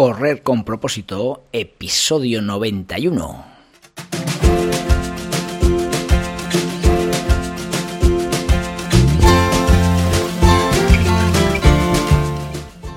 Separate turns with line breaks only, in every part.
Correr con propósito, episodio 91.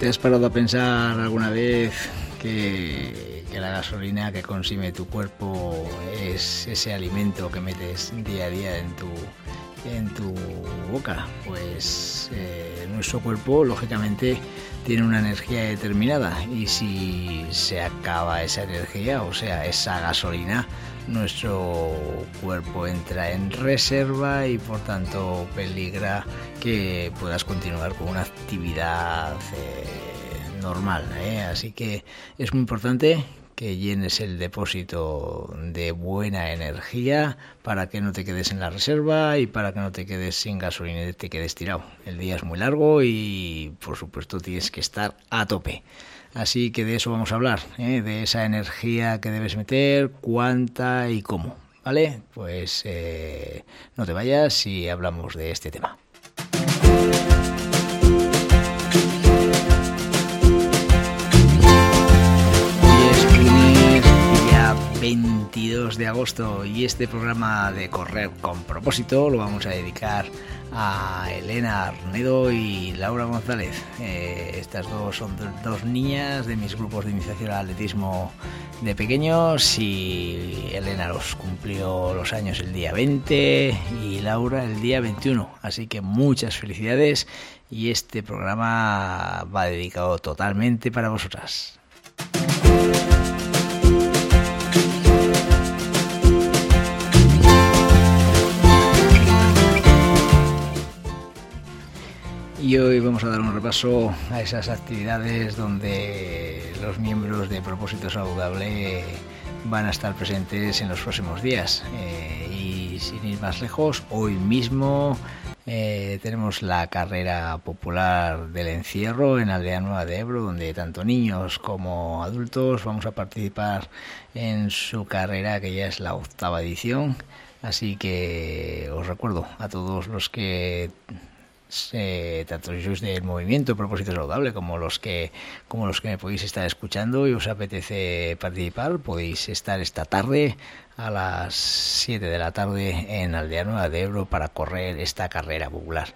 ¿Te has parado a pensar alguna vez que, la gasolina que consume tu cuerpo es ese alimento que metes día a día en tu, en tu boca? Pues eh, nuestro cuerpo, lógicamente, tiene una energía determinada y si se acaba esa energía, o sea, esa gasolina, nuestro cuerpo entra en reserva y por tanto peligra que puedas continuar con una actividad eh, normal. ¿eh? Así que es muy importante que llenes el depósito de buena energía para que no te quedes en la reserva y para que no te quedes sin gasolina y te quedes tirado. El día es muy largo y por supuesto tienes que estar a tope. Así que de eso vamos a hablar, ¿eh? de esa energía que debes meter, cuánta y cómo. ¿Vale? Pues eh, no te vayas y hablamos de este tema. 22 de agosto y este programa de Correr con propósito lo vamos a dedicar a Elena Arnedo y Laura González. Eh, estas dos son dos niñas de mis grupos de iniciación al atletismo de pequeños y Elena los cumplió los años el día 20 y Laura el día 21. Así que muchas felicidades y este programa va dedicado totalmente para vosotras. Y hoy vamos a dar un repaso a esas actividades donde los miembros de Propósito Saludable van a estar presentes en los próximos días. Eh, y sin ir más lejos, hoy mismo eh, tenemos la carrera popular del encierro en Aldea Nueva de Ebro, donde tanto niños como adultos vamos a participar en su carrera, que ya es la octava edición. Así que os recuerdo a todos los que eh, tanto sois del movimiento Propósito Saludable como los que como los que me podéis estar escuchando y os apetece participar, podéis estar esta tarde a las 7 de la tarde en Aldea Nueva de Ebro para correr esta carrera popular.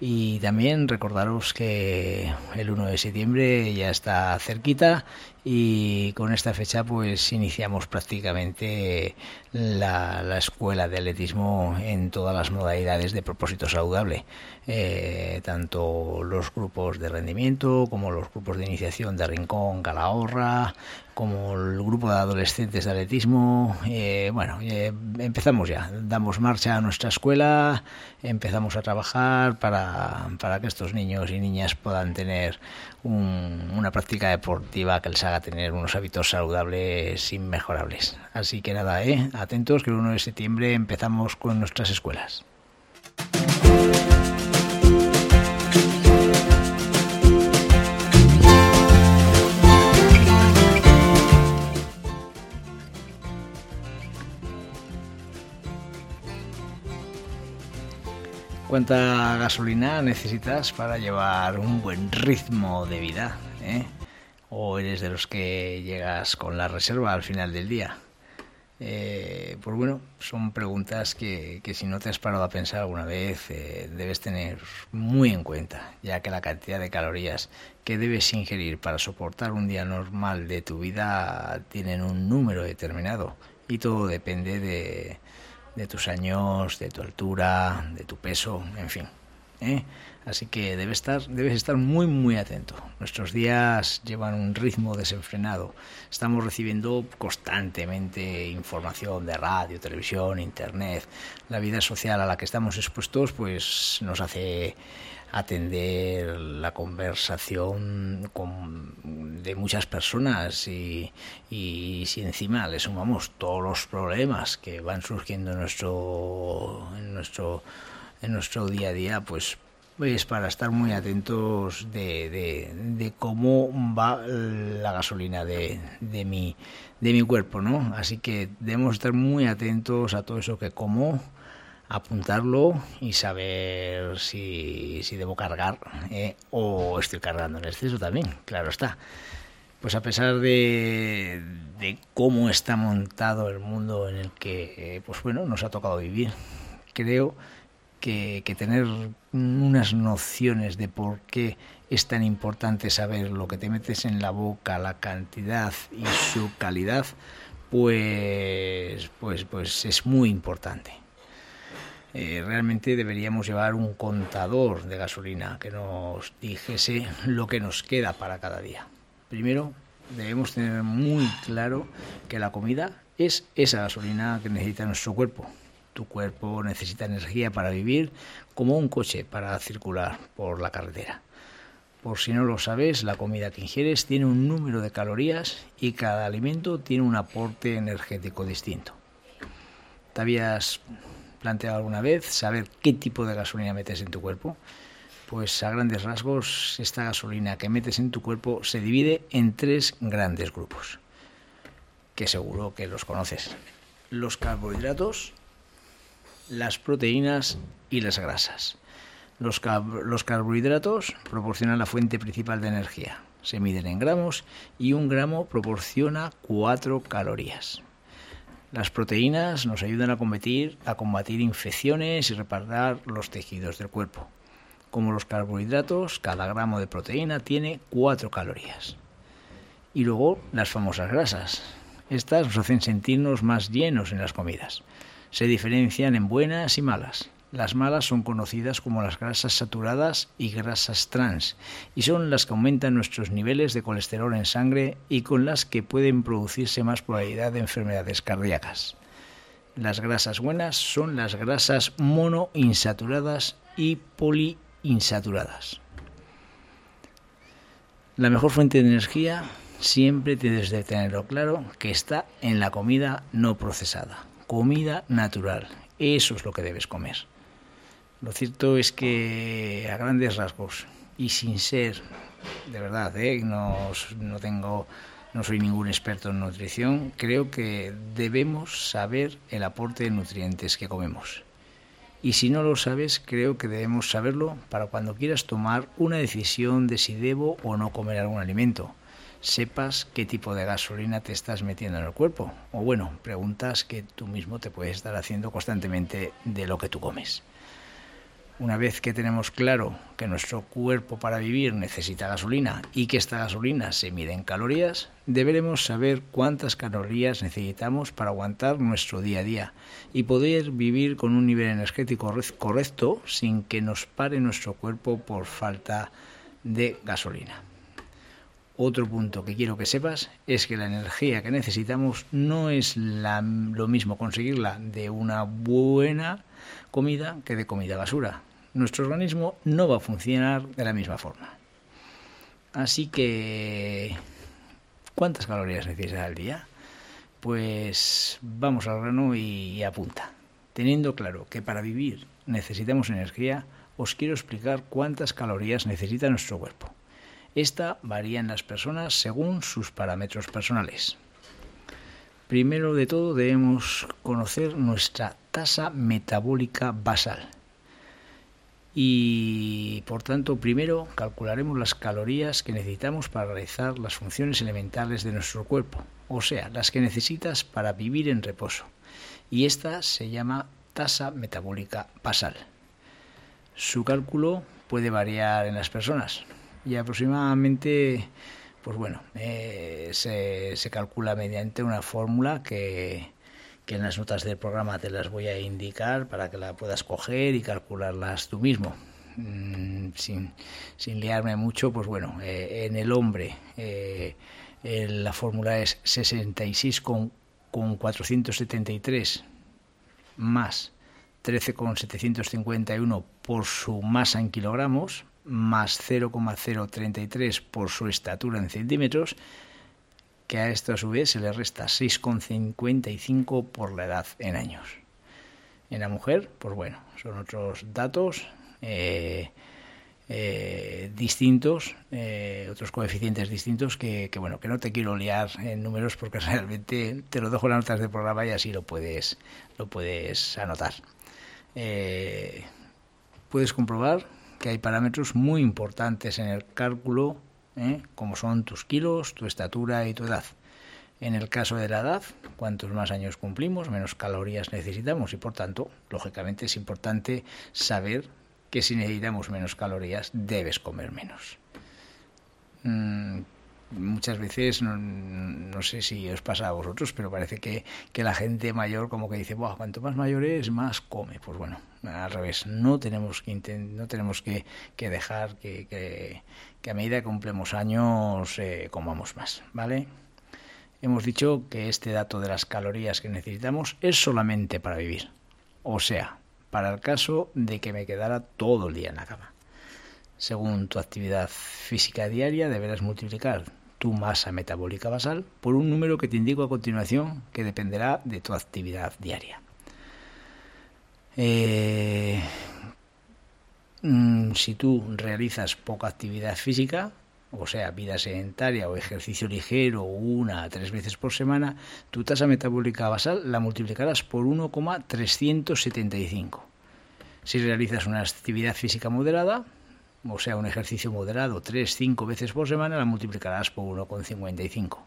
Y también recordaros que el 1 de septiembre ya está cerquita y con esta fecha pues iniciamos prácticamente la, la escuela de atletismo en todas las modalidades de propósito saludable. Eh, tanto los grupos de rendimiento como los grupos de iniciación de Rincón, Calahorra, como el grupo de adolescentes de atletismo. Eh, bueno, eh, empezamos ya, damos marcha a nuestra escuela, empezamos a trabajar para, para que estos niños y niñas puedan tener un, una práctica deportiva que les haga tener unos hábitos saludables inmejorables. Así que nada, ¿eh? atentos que el 1 de septiembre empezamos con nuestras escuelas. ¿Cuánta gasolina necesitas para llevar un buen ritmo de vida? ¿eh? ¿O eres de los que llegas con la reserva al final del día? Eh, pues bueno, son preguntas que, que, si no te has parado a pensar alguna vez eh, debes tener muy en cuenta, ya que la cantidad de calorías que debes ingerir para soportar un día normal de tu vida tienen un número determinado y todo depende de, de tus años, de tu altura, de tu peso, en fin. ¿Eh? Así que debe estar, debes estar muy, muy atento. Nuestros días llevan un ritmo desenfrenado. Estamos recibiendo constantemente información de radio, televisión, internet. La vida social a la que estamos expuestos, pues nos hace atender la conversación de muchas personas y, y, si encima le sumamos todos los problemas que van surgiendo en nuestro en nuestro en nuestro día a día pues es para estar muy atentos de, de, cómo va la gasolina de, de, mi, de mi cuerpo, ¿no? Así que debemos estar muy atentos a todo eso que como, apuntarlo y saber si, si debo cargar ¿eh? o estoy cargando en exceso también, claro está. Pues a pesar de, de cómo está montado el mundo en el que, eh, pues bueno, nos ha tocado vivir, creo que, tener unas nociones de por qué es tan importante saber lo que te metes en la boca, la cantidad y su calidad, pues, pues, pues es muy importante. Eh, realmente deberíamos llevar un contador de gasolina que nos dijese lo que nos queda para cada día. Primero, debemos tener muy claro que la comida es esa gasolina que necesita nuestro cuerpo tu cuerpo necesita energía para vivir como un coche para circular por la carretera. Por si no lo sabes, la comida que ingieres tiene un número de calorías y cada alimento tiene un aporte energético distinto. ¿Te habías planteado alguna vez saber qué tipo de gasolina metes en tu cuerpo? Pues a grandes rasgos, esta gasolina que metes en tu cuerpo se divide en tres grandes grupos, que seguro que los conoces. Los carbohidratos, las proteínas y las grasas. Los, carbohidratos proporcionan la fuente principal de energía. Se miden en gramos y un gramo proporciona cuatro calorías. Las proteínas nos ayudan a combatir, a combatir infecciones y reparar los tejidos del cuerpo. Como los carbohidratos, cada gramo de proteína tiene cuatro calorías. Y luego las famosas grasas. Estas nos hacen sentirnos más llenos en las comidas se diferencian en buenas y malas. Las malas son conocidas como las grasas saturadas y grasas trans, y son las que aumentan nuestros niveles de colesterol en sangre y con las que pueden producirse más probabilidad de enfermedades cardíacas. Las grasas buenas son las grasas monoinsaturadas y poliinsaturadas. La mejor fuente de energía siempre tienes de tenerlo claro que está en la comida no procesada comida natural. Eso es lo que debes comer. Lo cierto es que a grandes rasgos y sin ser, de verdad, ¿eh? no, no tengo, no soy ningún experto en nutrición, creo que debemos saber el aporte de nutrientes que comemos. Y si no lo sabes, creo que debemos saberlo para cuando quieras tomar una decisión de si debo o no comer algún alimento sepas qué tipo de gasolina te estás metiendo en el cuerpo. O bueno, preguntas que tú mismo te puedes estar haciendo constantemente de lo que tú comes. Una vez que tenemos claro que nuestro cuerpo para vivir necesita gasolina y que esta gasolina se mide en calorías, deberemos saber cuántas calorías necesitamos para aguantar nuestro día a día y poder vivir con un nivel energético correcto sin que nos pare nuestro cuerpo por falta de gasolina. Otro punto que quiero que sepas es que la energía que necesitamos no es lo mismo conseguirla de una buena comida que de comida basura. Nuestro organismo no va a funcionar de la misma forma. Así que, ¿cuántas calorías necesitas al día? Pues vamos al grano y apunta. Teniendo claro que para vivir necesitamos energía, os quiero explicar cuántas calorías necesita nuestro cuerpo. Esta varía en las personas según sus parámetros personales. Primero de todo debemos conocer nuestra tasa metabólica basal. Y por tanto, primero calcularemos las calorías que necesitamos para realizar las funciones elementales de nuestro cuerpo, o sea, las que necesitas para vivir en reposo. Y esta se llama tasa metabólica basal. Su cálculo puede variar en las personas y aproximadamente, pues bueno, eh, se, se, calcula mediante una fórmula que, que en las notas del programa te las voy a indicar para que la puedas coger y calcularlas tú mismo. mm, sin, sin, liarme mucho, pues bueno, eh, en el hombre eh, la fórmula es 66 con, con 473 más 13,751 por su masa en kilogramos, más 0,033 por su estatura en centímetros, que a esto a su vez se le resta 6,55 por la edad en años. En la mujer, pues bueno, son otros datos eh, eh, distintos, eh, otros coeficientes distintos que, que, bueno, que no te quiero liar en números porque realmente te lo dejo en las notas del programa y así lo puedes, lo puedes anotar. puedes comprobar que hay parámetros muy importantes en el cálculo, ¿eh? como son tus kilos, tu estatura y tu edad. En el caso de la edad, cuantos más años cumplimos, menos calorías necesitamos y por tanto, lógicamente es importante saber que si necesitamos menos calorías, debes comer menos. Mm, muchas veces, no, sé si os pasa a vosotros, pero parece que, la gente mayor como que dice, Buah, cuanto más mayor es, más come. Pues bueno, al revés, no tenemos que, no tenemos que, dejar que, a medida que cumplemos años eh, comamos más, ¿vale? Hemos dicho que este dato de las calorías que necesitamos es solamente para vivir. O sea, para el caso de que me quedara todo el día en la cama. Según tu actividad física diaria, deberás multiplicar tu masa metabólica basal por un número que te indico a continuación que dependerá de tu actividad diaria. Eh, mm, si tú realizas poca actividad física, o sea, vida sedentaria o ejercicio ligero una a tres veces por semana, tu tasa metabólica basal la multiplicarás por 1,375. Si realizas una actividad física moderada, o sea, un ejercicio moderado tres, cinco veces por semana, la multiplicarás por 1,55.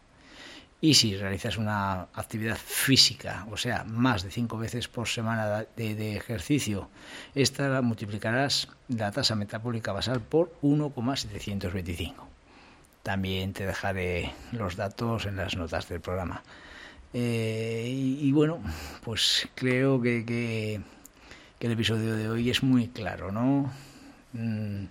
Y si realizas una actividad física, o sea, más de cinco veces por semana de, ejercicio, esta la multiplicarás la tasa metabólica basal por 1,725. También te dejaré los datos en las notas del programa. Eh, y, bueno, pues creo que, que el episodio de hoy es muy claro, ¿no? Mm,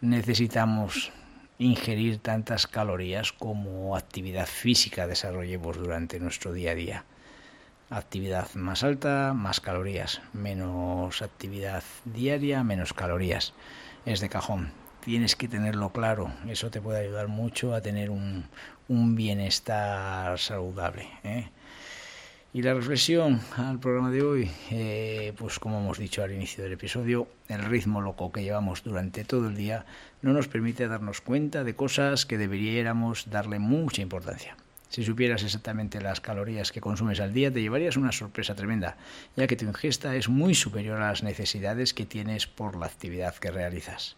necesitamos ingerir tantas calorías como actividad física desarrollemos durante nuestro día a día. Actividad más alta, más calorías. Menos actividad diaria, menos calorías. Es de cajón. Tienes que tenerlo claro. Eso te puede ayudar mucho a tener un, un bienestar saludable. ¿eh? Y la reflexión al programa de hoy, eh, pues como hemos dicho al inicio del episodio, el ritmo loco que llevamos durante todo el día no nos permite darnos cuenta de cosas que deberíamos darle mucha importancia. Si supieras exactamente las calorías que consumes al día, te llevarías una sorpresa tremenda, ya que tu ingesta es muy superior a las necesidades que tienes por la actividad que realizas.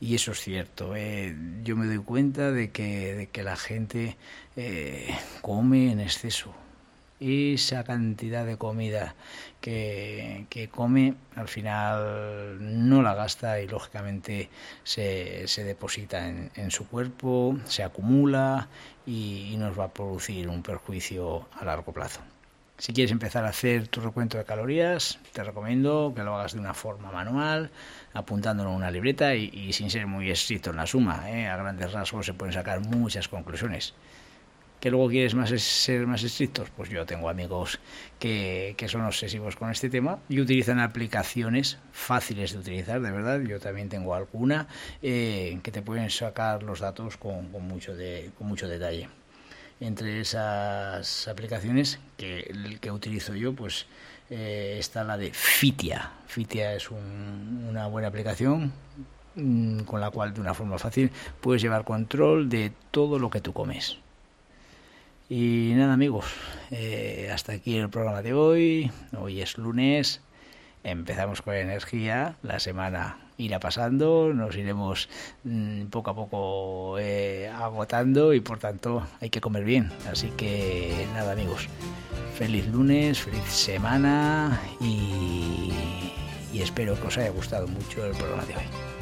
Y eso es cierto. Eh, yo me doy cuenta de que, de que la gente eh, come en exceso esa cantidad de comida que, come al final no la gasta y lógicamente se, se deposita en, su cuerpo, se acumula y, nos va a producir un perjuicio a largo plazo. Si quieres empezar a hacer tu recuento de calorías, te recomiendo que lo hagas de una forma manual, apuntándolo en una libreta y, sin ser muy estricto en la suma. ¿eh? A grandes rasgos se pueden sacar muchas conclusiones que luego quieres más ser más estrictos, pues yo tengo amigos que, son obsesivos con este tema y utilizan aplicaciones fáciles de utilizar, de verdad. Yo también tengo alguna eh, que te pueden sacar los datos con, mucho, detalle. Entre esas aplicaciones que, utilizo yo, pues eh, está la de Fitia. Fitia es una buena aplicación mm, con la cual de una forma fácil puedes llevar control de todo lo que tú comes. Y nada amigos, eh, hasta aquí el programa de hoy. Hoy es lunes, empezamos con energía, la semana irá pasando, nos iremos mm, poco a poco eh, agotando y por tanto hay que comer bien. Así que nada amigos, feliz lunes, feliz semana y, y espero que os haya gustado mucho el programa de hoy.